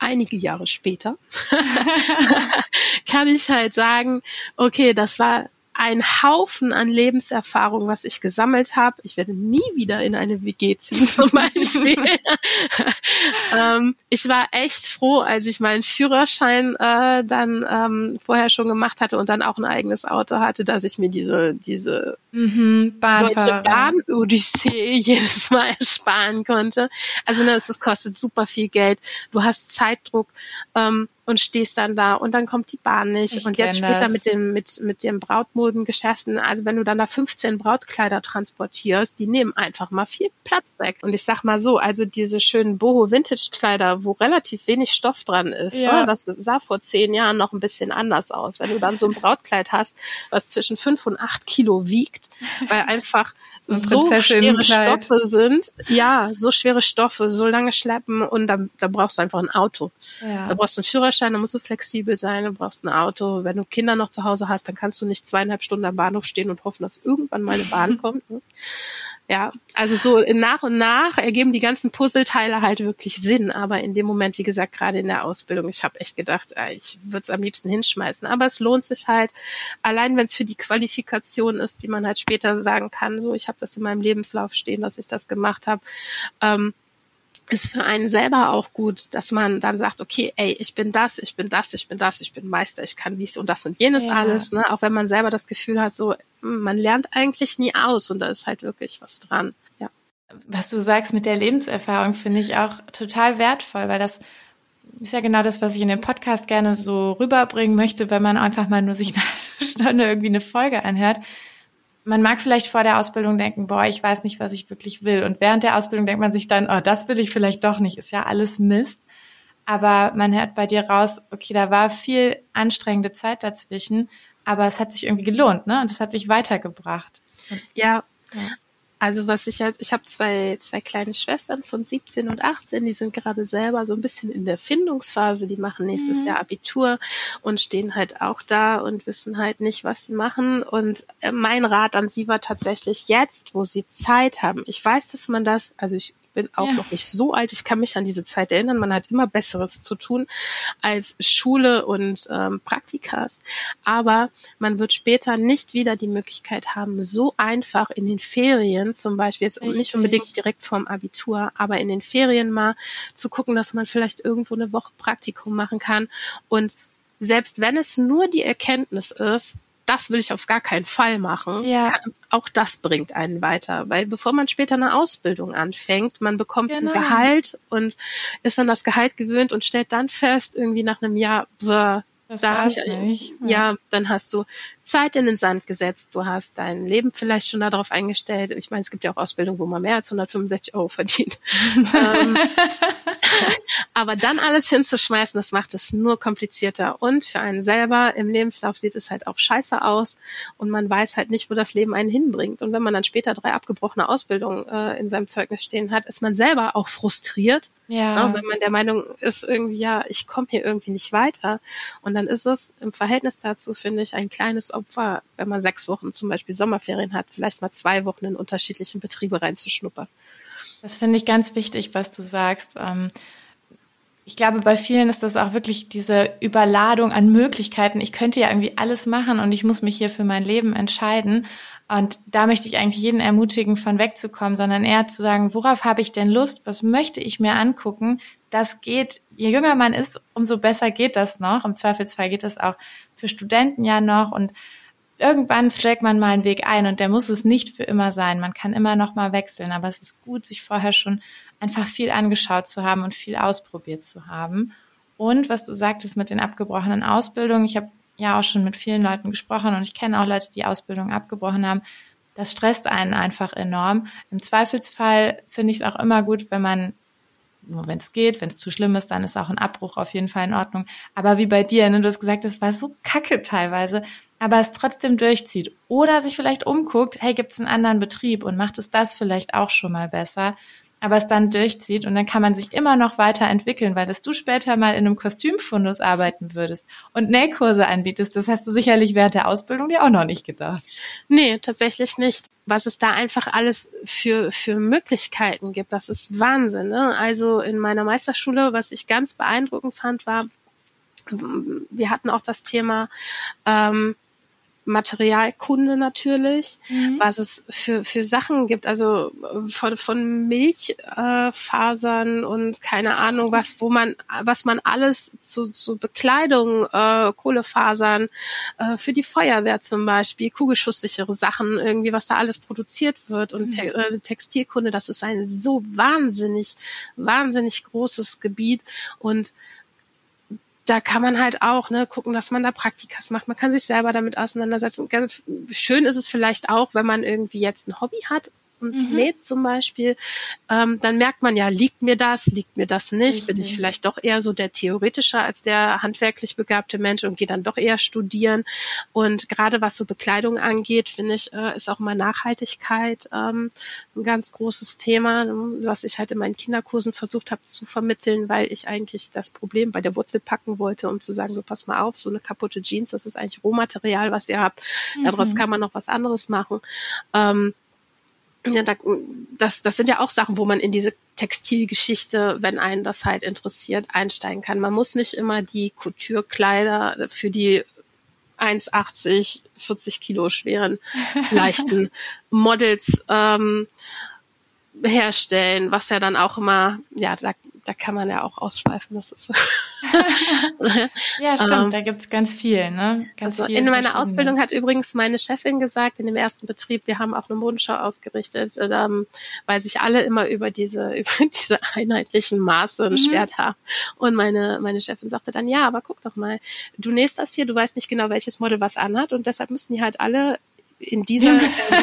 einige Jahre später *laughs* kann ich halt sagen, okay, das war ein Haufen an Lebenserfahrung, was ich gesammelt habe. Ich werde nie wieder in eine WG ziehen, *laughs* zum Beispiel. *laughs* ähm, ich war echt froh, als ich meinen Führerschein äh, dann ähm, vorher schon gemacht hatte und dann auch ein eigenes Auto hatte, dass ich mir diese diese mhm, deutsche Bahn-Odyssee *laughs* jedes Mal ersparen konnte. Also ne, es kostet super viel Geld. Du hast Zeitdruck. Ähm, und stehst dann da und dann kommt die Bahn nicht. Ich und jetzt später das. mit dem, mit, mit den Brautmodengeschäften, also wenn du dann da 15 Brautkleider transportierst, die nehmen einfach mal viel Platz weg. Und ich sag mal so, also diese schönen Boho Vintage Kleider, wo relativ wenig Stoff dran ist, ja. Ne, das sah vor zehn Jahren noch ein bisschen anders aus. Wenn du dann so ein Brautkleid hast, was zwischen fünf und acht Kilo wiegt, weil *laughs* einfach so, so schwere Stoffe sind, ja, so schwere Stoffe, so lange schleppen und da, da brauchst du einfach ein Auto. Ja. Da brauchst du einen Führerschein, da musst du flexibel sein, du brauchst ein Auto. Wenn du Kinder noch zu Hause hast, dann kannst du nicht zweieinhalb Stunden am Bahnhof stehen und hoffen, dass irgendwann mal eine Bahn kommt. Ne? Ja, also so nach und nach ergeben die ganzen Puzzleteile halt wirklich Sinn. Aber in dem Moment, wie gesagt, gerade in der Ausbildung, ich habe echt gedacht, äh, ich würde es am liebsten hinschmeißen. Aber es lohnt sich halt, allein wenn es für die Qualifikation ist, die man halt später sagen kann, so ich habe das in meinem Lebenslauf stehen, dass ich das gemacht habe. Ähm, ist für einen selber auch gut, dass man dann sagt, okay, ey, ich bin das, ich bin das, ich bin das, ich bin Meister, ich kann dies und das und jenes ja. alles, ne? Auch wenn man selber das Gefühl hat, so, hm, man lernt eigentlich nie aus und da ist halt wirklich was dran, ja. Was du sagst mit der Lebenserfahrung finde ich auch total wertvoll, weil das ist ja genau das, was ich in dem Podcast gerne so rüberbringen möchte, wenn man einfach mal nur sich *laughs* eine Stunde irgendwie eine Folge anhört man mag vielleicht vor der Ausbildung denken, boah, ich weiß nicht, was ich wirklich will. Und während der Ausbildung denkt man sich dann, oh, das will ich vielleicht doch nicht, ist ja alles Mist. Aber man hört bei dir raus, okay, da war viel anstrengende Zeit dazwischen, aber es hat sich irgendwie gelohnt, ne? Und es hat sich weitergebracht. Ja, ja. Also was ich halt, ich habe zwei, zwei kleine Schwestern von 17 und 18, die sind gerade selber so ein bisschen in der Findungsphase, die machen nächstes mhm. Jahr Abitur und stehen halt auch da und wissen halt nicht, was sie machen. Und äh, mein Rat an sie war tatsächlich jetzt, wo sie Zeit haben. Ich weiß, dass man das, also ich bin auch ja. noch nicht so alt. Ich kann mich an diese Zeit erinnern. Man hat immer Besseres zu tun als Schule und ähm, Praktikas. Aber man wird später nicht wieder die Möglichkeit haben, so einfach in den Ferien, zum Beispiel jetzt Richtig. nicht unbedingt direkt vorm Abitur, aber in den Ferien mal zu gucken, dass man vielleicht irgendwo eine Woche Praktikum machen kann und selbst wenn es nur die Erkenntnis ist, das will ich auf gar keinen Fall machen. Ja. Kann, auch das bringt einen weiter, weil bevor man später eine Ausbildung anfängt, man bekommt genau. ein Gehalt und ist an das Gehalt gewöhnt und stellt dann fest, irgendwie nach einem Jahr, das da ich, nicht. Ja. ja, dann hast du Zeit in den Sand gesetzt, du hast dein Leben vielleicht schon darauf eingestellt. Ich meine, es gibt ja auch Ausbildungen, wo man mehr als 165 Euro verdient. *laughs* ähm, *laughs* aber dann alles hinzuschmeißen, das macht es nur komplizierter. Und für einen selber im Lebenslauf sieht es halt auch scheiße aus und man weiß halt nicht, wo das Leben einen hinbringt. Und wenn man dann später drei abgebrochene Ausbildungen äh, in seinem Zeugnis stehen hat, ist man selber auch frustriert. Ja. Ne, wenn man der Meinung ist, irgendwie, ja, ich komme hier irgendwie nicht weiter. Und dann ist es im Verhältnis dazu, finde ich, ein kleines Opfer, wenn man sechs Wochen zum Beispiel Sommerferien hat, vielleicht mal zwei Wochen in unterschiedlichen Betriebe reinzuschnuppern. Das finde ich ganz wichtig, was du sagst. Ähm, ich glaube, bei vielen ist das auch wirklich diese Überladung an Möglichkeiten. Ich könnte ja irgendwie alles machen und ich muss mich hier für mein Leben entscheiden. Und da möchte ich eigentlich jeden ermutigen, von wegzukommen, sondern eher zu sagen, worauf habe ich denn Lust? Was möchte ich mir angucken? Das geht, je jünger man ist, umso besser geht das noch. Im Zweifelsfall geht das auch für Studenten ja noch. Und irgendwann schlägt man mal einen Weg ein und der muss es nicht für immer sein. Man kann immer noch mal wechseln, aber es ist gut, sich vorher schon einfach viel angeschaut zu haben und viel ausprobiert zu haben. Und was du sagtest mit den abgebrochenen Ausbildungen, ich habe ja auch schon mit vielen Leuten gesprochen und ich kenne auch Leute, die Ausbildung abgebrochen haben. Das stresst einen einfach enorm. Im Zweifelsfall finde ich es auch immer gut, wenn man nur wenn es geht, wenn es zu schlimm ist, dann ist auch ein Abbruch auf jeden Fall in Ordnung. Aber wie bei dir, ne, du hast gesagt, es war so kacke teilweise, aber es trotzdem durchzieht. Oder sich vielleicht umguckt, hey, gibt es einen anderen Betrieb und macht es das vielleicht auch schon mal besser aber es dann durchzieht und dann kann man sich immer noch weiterentwickeln, weil dass du später mal in einem Kostümfundus arbeiten würdest und Nähkurse anbietest, das hast du sicherlich während der Ausbildung dir auch noch nicht gedacht. Nee, tatsächlich nicht. Was es da einfach alles für, für Möglichkeiten gibt, das ist Wahnsinn. Ne? Also in meiner Meisterschule, was ich ganz beeindruckend fand, war, wir hatten auch das Thema, ähm, Materialkunde natürlich, mhm. was es für, für Sachen gibt, also von, von Milchfasern äh, und keine Ahnung was, wo man, was man alles zu, zu Bekleidung, äh, Kohlefasern, äh, für die Feuerwehr zum Beispiel, kugelschusssichere Sachen, irgendwie, was da alles produziert wird und mhm. Te äh, Textilkunde, das ist ein so wahnsinnig, wahnsinnig großes Gebiet und da kann man halt auch ne, gucken, dass man da Praktikas macht. Man kann sich selber damit auseinandersetzen. Ganz schön ist es vielleicht auch, wenn man irgendwie jetzt ein Hobby hat und mhm. näht zum Beispiel, ähm, dann merkt man ja, liegt mir das, liegt mir das nicht, mhm. bin ich vielleicht doch eher so der theoretische als der handwerklich begabte Mensch und gehe dann doch eher studieren. Und gerade was so Bekleidung angeht, finde ich, äh, ist auch mal Nachhaltigkeit ähm, ein ganz großes Thema, was ich halt in meinen Kinderkursen versucht habe zu vermitteln, weil ich eigentlich das Problem bei der Wurzel packen wollte, um zu sagen, so pass mal auf, so eine kaputte Jeans, das ist eigentlich Rohmaterial, was ihr habt. Daraus mhm. kann man noch was anderes machen. Ähm, ja, da, das, das sind ja auch Sachen, wo man in diese Textilgeschichte, wenn einen das halt interessiert, einsteigen kann. Man muss nicht immer die Couture-Kleider für die 1,80, 40 Kilo schweren, *laughs* leichten Models ähm, herstellen, was ja dann auch immer, ja, da, da kann man ja auch ausschweifen. Das ist *laughs* ja, stimmt, ähm, da gibt's ganz viel. Ne? Ganz also viel in meiner Ausbildung hat übrigens meine Chefin gesagt, in dem ersten Betrieb, wir haben auch eine Modenschau ausgerichtet, ähm, weil sich alle immer über diese, *laughs* über diese einheitlichen Maße mhm. beschwert haben. Und meine, meine Chefin sagte dann, ja, aber guck doch mal, du nähst das hier, du weißt nicht genau, welches Model was anhat und deshalb müssen die halt alle in dieser,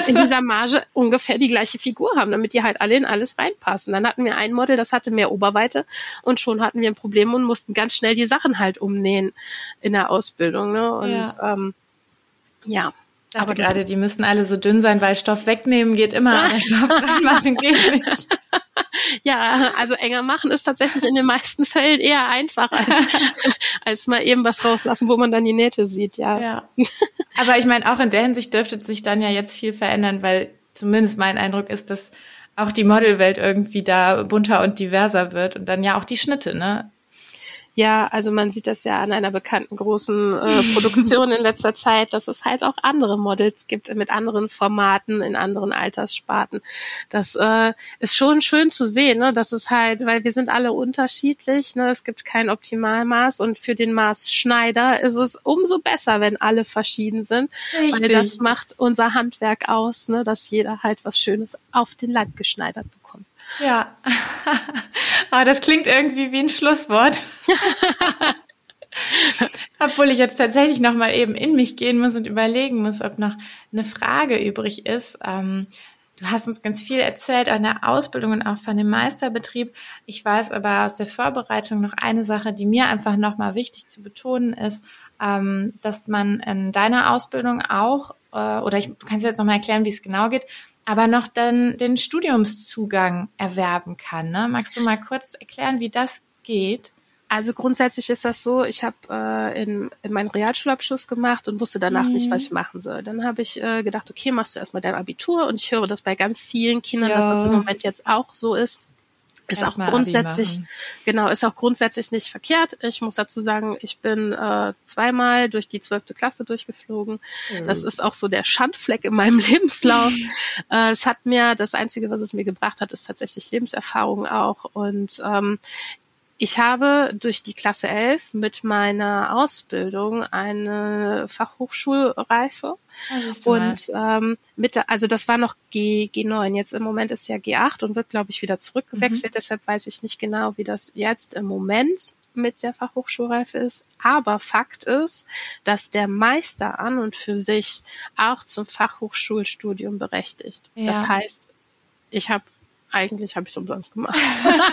in dieser Marge ungefähr die gleiche Figur haben, damit die halt alle in alles reinpassen. Dann hatten wir ein Model, das hatte mehr Oberweite und schon hatten wir ein Problem und mussten ganz schnell die Sachen halt umnähen in der Ausbildung. Ne? Und ja. Ähm, ja. Aber gerade, die müssen alle so dünn sein, weil Stoff wegnehmen geht immer, *laughs* Stoff dran machen geht nicht. Ja, also enger machen ist tatsächlich in den meisten Fällen eher einfacher, als, *laughs* als mal eben was rauslassen, wo man dann die Nähte sieht, ja. ja. Aber ich meine, auch in der Hinsicht dürfte sich dann ja jetzt viel verändern, weil zumindest mein Eindruck ist, dass auch die Modelwelt irgendwie da bunter und diverser wird und dann ja auch die Schnitte, ne? Ja, also man sieht das ja an einer bekannten großen äh, Produktion in letzter Zeit, dass es halt auch andere Models gibt mit anderen Formaten in anderen Alterssparten. Das äh, ist schon schön zu sehen, ne? Das ist halt, weil wir sind alle unterschiedlich, ne? Es gibt kein Optimalmaß und für den Maßschneider ist es umso besser, wenn alle verschieden sind, Richtig. weil das macht unser Handwerk aus, ne? Dass jeder halt was Schönes auf den Land geschneidert bekommt. Ja, aber *laughs* das klingt irgendwie wie ein Schlusswort. *laughs* Obwohl ich jetzt tatsächlich noch mal eben in mich gehen muss und überlegen muss, ob noch eine Frage übrig ist. Ähm, du hast uns ganz viel erzählt an der Ausbildung und auch von dem Meisterbetrieb. Ich weiß aber aus der Vorbereitung noch eine Sache, die mir einfach noch mal wichtig zu betonen ist, ähm, dass man in deiner Ausbildung auch, äh, oder ich, du kannst jetzt noch mal erklären, wie es genau geht, aber noch dann den Studiumszugang erwerben kann. Ne? Magst du mal kurz erklären, wie das geht? Also grundsätzlich ist das so, ich habe äh, in, in meinen Realschulabschluss gemacht und wusste danach mhm. nicht, was ich machen soll. Dann habe ich äh, gedacht, okay, machst du erstmal dein Abitur und ich höre das bei ganz vielen Kindern, ja. dass das im Moment jetzt auch so ist. Ist auch grundsätzlich, genau, ist auch grundsätzlich nicht verkehrt. Ich muss dazu sagen, ich bin äh, zweimal durch die zwölfte Klasse durchgeflogen. Mhm. Das ist auch so der Schandfleck in meinem *laughs* Lebenslauf. *laughs* äh, es hat mir, das Einzige, was es mir gebracht hat, ist tatsächlich Lebenserfahrung auch. Und ähm, ich habe durch die Klasse 11 mit meiner Ausbildung eine Fachhochschulreife. Und ähm, mit, also das war noch G, G9. Jetzt im Moment ist ja G8 und wird, glaube ich, wieder zurückgewechselt. Mhm. Deshalb weiß ich nicht genau, wie das jetzt im Moment mit der Fachhochschulreife ist. Aber Fakt ist, dass der Meister an und für sich auch zum Fachhochschulstudium berechtigt. Ja. Das heißt, ich habe eigentlich habe ich es umsonst gemacht.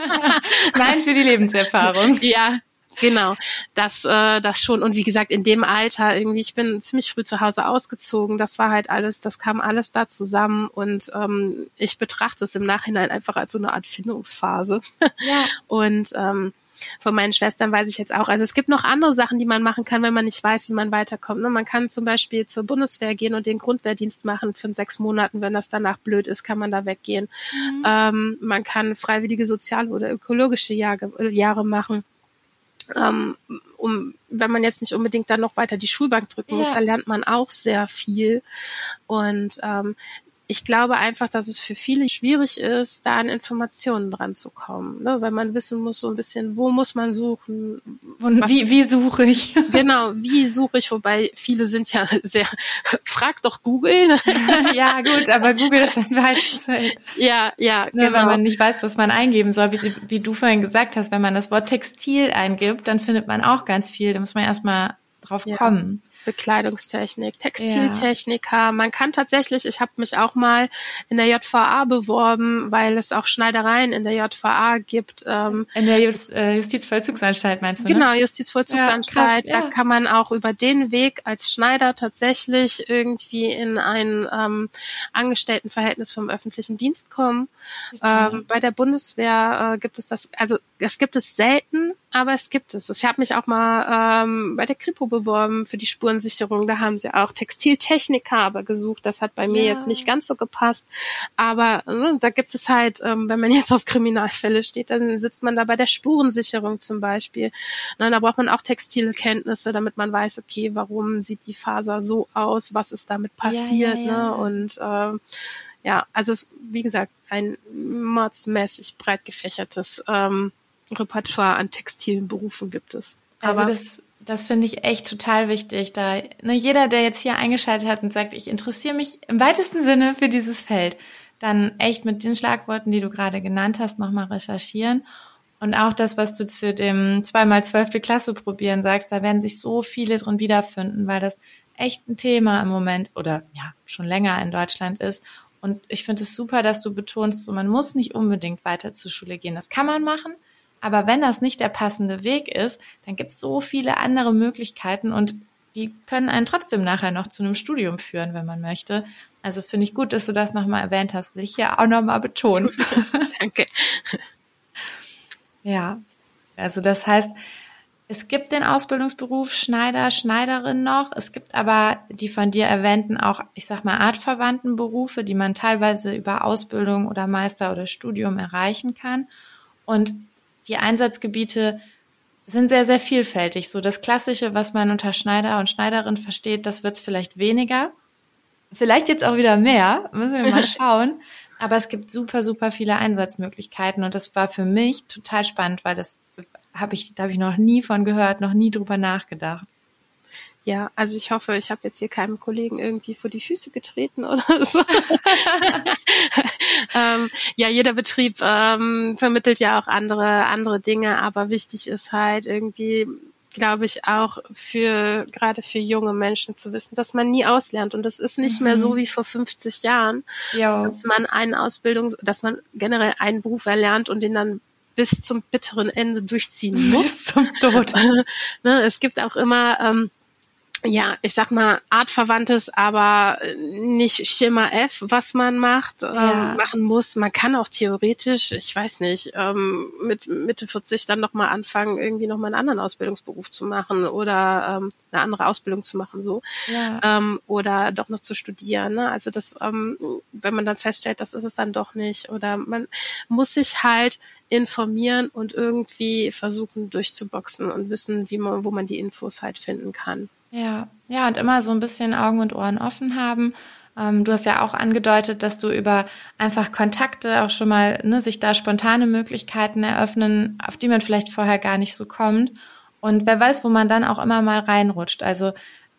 *laughs* Nein, für die Lebenserfahrung. *laughs* ja, genau. Das, äh, das schon. Und wie gesagt, in dem Alter irgendwie, ich bin ziemlich früh zu Hause ausgezogen. Das war halt alles, das kam alles da zusammen. Und ähm, ich betrachte es im Nachhinein einfach als so eine Art Findungsphase. Ja. *laughs* Und ähm, von meinen Schwestern weiß ich jetzt auch. Also es gibt noch andere Sachen, die man machen kann, wenn man nicht weiß, wie man weiterkommt. Ne? Man kann zum Beispiel zur Bundeswehr gehen und den Grundwehrdienst machen für sechs Monaten. Wenn das danach blöd ist, kann man da weggehen. Mhm. Ähm, man kann freiwillige soziale oder ökologische Jahre, Jahre machen. Ähm, um, wenn man jetzt nicht unbedingt dann noch weiter die Schulbank drücken ja. muss, da lernt man auch sehr viel. Und ähm, ich glaube einfach, dass es für viele schwierig ist, da an Informationen dran zu kommen, ne? weil man wissen muss so ein bisschen, wo muss man suchen. Und wie, wie suche ich? *laughs* genau, wie suche ich, wobei viele sind ja *laughs* sehr, frag doch Google. *laughs* ja, gut, aber Google ist ein weites Feld. Ja, ja, ne, genau. Wenn man nicht weiß, was man eingeben soll, wie, wie du vorhin gesagt hast, wenn man das Wort Textil eingibt, dann findet man auch ganz viel, da muss man erstmal drauf ja. kommen. Bekleidungstechnik, Textiltechniker. Ja. Man kann tatsächlich, ich habe mich auch mal in der JVA beworben, weil es auch Schneidereien in der JVA gibt. Ähm, in der Just, äh, Justizvollzugsanstalt meinst du? Ne? Genau, Justizvollzugsanstalt. Ja, krass, da kann man auch über den Weg als Schneider tatsächlich irgendwie in ein ähm, Angestelltenverhältnis vom öffentlichen Dienst kommen. Ähm, bei der Bundeswehr äh, gibt es das, also es gibt es selten, aber es gibt es. Ich habe mich auch mal ähm, bei der Kripo beworben für die Spurensicherung. Da haben sie auch Textiltechniker aber gesucht. Das hat bei mir ja. jetzt nicht ganz so gepasst. Aber ne, da gibt es halt, ähm, wenn man *laughs* jetzt auf Kriminalfälle steht, dann sitzt man da bei der Spurensicherung zum Beispiel. Na, da braucht man auch Textilkenntnisse, damit man weiß, okay, warum sieht die Faser so aus, was ist damit passiert. Ja, ja, ne? Und ähm, ja, also es, wie gesagt, ein mordsmäßig breit gefächertes ähm, Repertoire an textilen Berufen gibt es. Also Aber das, das finde ich echt total wichtig. Da ne, jeder, der jetzt hier eingeschaltet hat und sagt, ich interessiere mich im weitesten Sinne für dieses Feld, dann echt mit den Schlagworten, die du gerade genannt hast, nochmal recherchieren. Und auch das, was du zu dem zweimal zwölfte Klasse probieren sagst, da werden sich so viele drin wiederfinden, weil das echt ein Thema im Moment oder ja, schon länger in Deutschland ist. Und ich finde es super, dass du betonst, so man muss nicht unbedingt weiter zur Schule gehen. Das kann man machen, aber wenn das nicht der passende Weg ist, dann gibt es so viele andere Möglichkeiten und die können einen trotzdem nachher noch zu einem Studium führen, wenn man möchte. Also finde ich gut, dass du das nochmal erwähnt hast, will ich hier auch nochmal betonen. *laughs* Danke. ja, also das heißt, es gibt den Ausbildungsberuf Schneider, Schneiderin noch. Es gibt aber die von dir erwähnten auch, ich sag mal, artverwandten Berufe, die man teilweise über Ausbildung oder Meister oder Studium erreichen kann. Und die Einsatzgebiete sind sehr, sehr vielfältig. So das Klassische, was man unter Schneider und Schneiderin versteht, das wird vielleicht weniger. Vielleicht jetzt auch wieder mehr, müssen wir mal *laughs* schauen. Aber es gibt super, super viele Einsatzmöglichkeiten und das war für mich total spannend, weil das habe ich, da habe ich noch nie von gehört, noch nie drüber nachgedacht. Ja, also ich hoffe, ich habe jetzt hier keinem Kollegen irgendwie vor die Füße getreten oder *laughs* so. *laughs* ähm, ja, jeder Betrieb ähm, vermittelt ja auch andere andere Dinge, aber wichtig ist halt irgendwie glaube ich, auch für, gerade für junge Menschen zu wissen, dass man nie auslernt. Und das ist nicht mhm. mehr so wie vor 50 Jahren, jo. dass man eine Ausbildung, dass man generell einen Beruf erlernt und den dann bis zum bitteren Ende durchziehen muss. Bis zum Tod. *laughs* ne, es gibt auch immer, ähm, ja, ich sag mal, artverwandtes, aber nicht Schema F, was man macht, ähm, ja. ähm, machen muss. Man kann auch theoretisch, ich weiß nicht, ähm, mit Mitte 40 dann nochmal anfangen, irgendwie nochmal einen anderen Ausbildungsberuf zu machen oder ähm, eine andere Ausbildung zu machen, so. Ja. Ähm, oder doch noch zu studieren. Ne? Also das, ähm, wenn man dann feststellt, das ist es dann doch nicht. Oder man muss sich halt informieren und irgendwie versuchen durchzuboxen und wissen, wie man, wo man die Infos halt finden kann. Ja, ja, und immer so ein bisschen Augen und Ohren offen haben. Ähm, du hast ja auch angedeutet, dass du über einfach Kontakte auch schon mal, ne, sich da spontane Möglichkeiten eröffnen, auf die man vielleicht vorher gar nicht so kommt. Und wer weiß, wo man dann auch immer mal reinrutscht. Also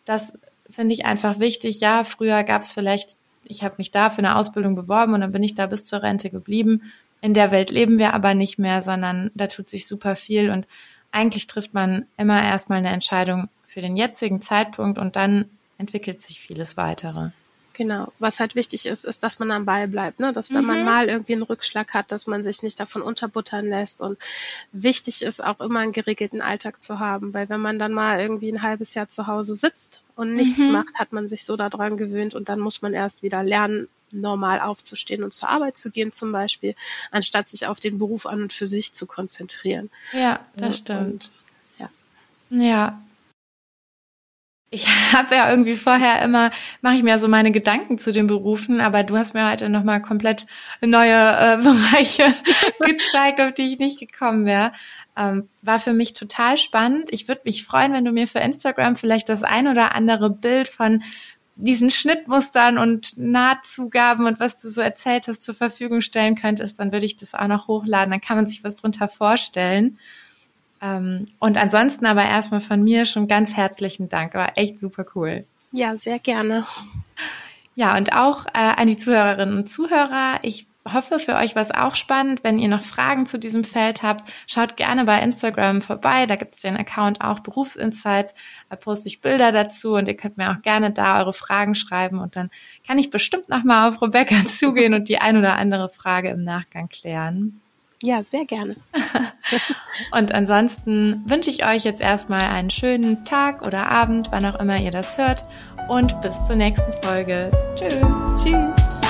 das finde ich einfach wichtig. Ja, früher gab es vielleicht, ich habe mich da für eine Ausbildung beworben und dann bin ich da bis zur Rente geblieben. In der Welt leben wir aber nicht mehr, sondern da tut sich super viel und eigentlich trifft man immer erstmal eine Entscheidung für den jetzigen Zeitpunkt und dann entwickelt sich vieles weitere. Genau. Was halt wichtig ist, ist, dass man am Ball bleibt, ne? Dass wenn mhm. man mal irgendwie einen Rückschlag hat, dass man sich nicht davon unterbuttern lässt. Und wichtig ist auch immer einen geregelten Alltag zu haben, weil wenn man dann mal irgendwie ein halbes Jahr zu Hause sitzt und nichts mhm. macht, hat man sich so daran gewöhnt und dann muss man erst wieder lernen, normal aufzustehen und zur Arbeit zu gehen zum Beispiel, anstatt sich auf den Beruf an und für sich zu konzentrieren. Ja, das stimmt. Und, ja. Ja, ich *laughs* habe ja irgendwie vorher immer, mache ich mir so meine Gedanken zu den Berufen, aber du hast mir heute nochmal komplett neue äh, *laughs* Bereiche *laughs* gezeigt, auf die ich nicht gekommen wäre. Ähm, war für mich total spannend. Ich würde mich freuen, wenn du mir für Instagram vielleicht das ein oder andere Bild von diesen Schnittmustern und Nahtzugaben und was du so erzählt hast zur Verfügung stellen könntest, dann würde ich das auch noch hochladen. Dann kann man sich was drunter vorstellen. Ähm, und ansonsten aber erstmal von mir schon ganz herzlichen Dank. War echt super cool. Ja, sehr gerne. Ja, und auch äh, an die Zuhörerinnen und Zuhörer. Ich hoffe, für euch war es auch spannend. Wenn ihr noch Fragen zu diesem Feld habt, schaut gerne bei Instagram vorbei. Da gibt es den Account auch Berufsinsights. Da poste ich Bilder dazu und ihr könnt mir auch gerne da eure Fragen schreiben und dann kann ich bestimmt nochmal auf Rebecca *laughs* zugehen und die ein oder andere Frage im Nachgang klären. Ja, sehr gerne. *laughs* Und ansonsten wünsche ich euch jetzt erstmal einen schönen Tag oder Abend, wann auch immer ihr das hört. Und bis zur nächsten Folge. Tschüss. Tschüss.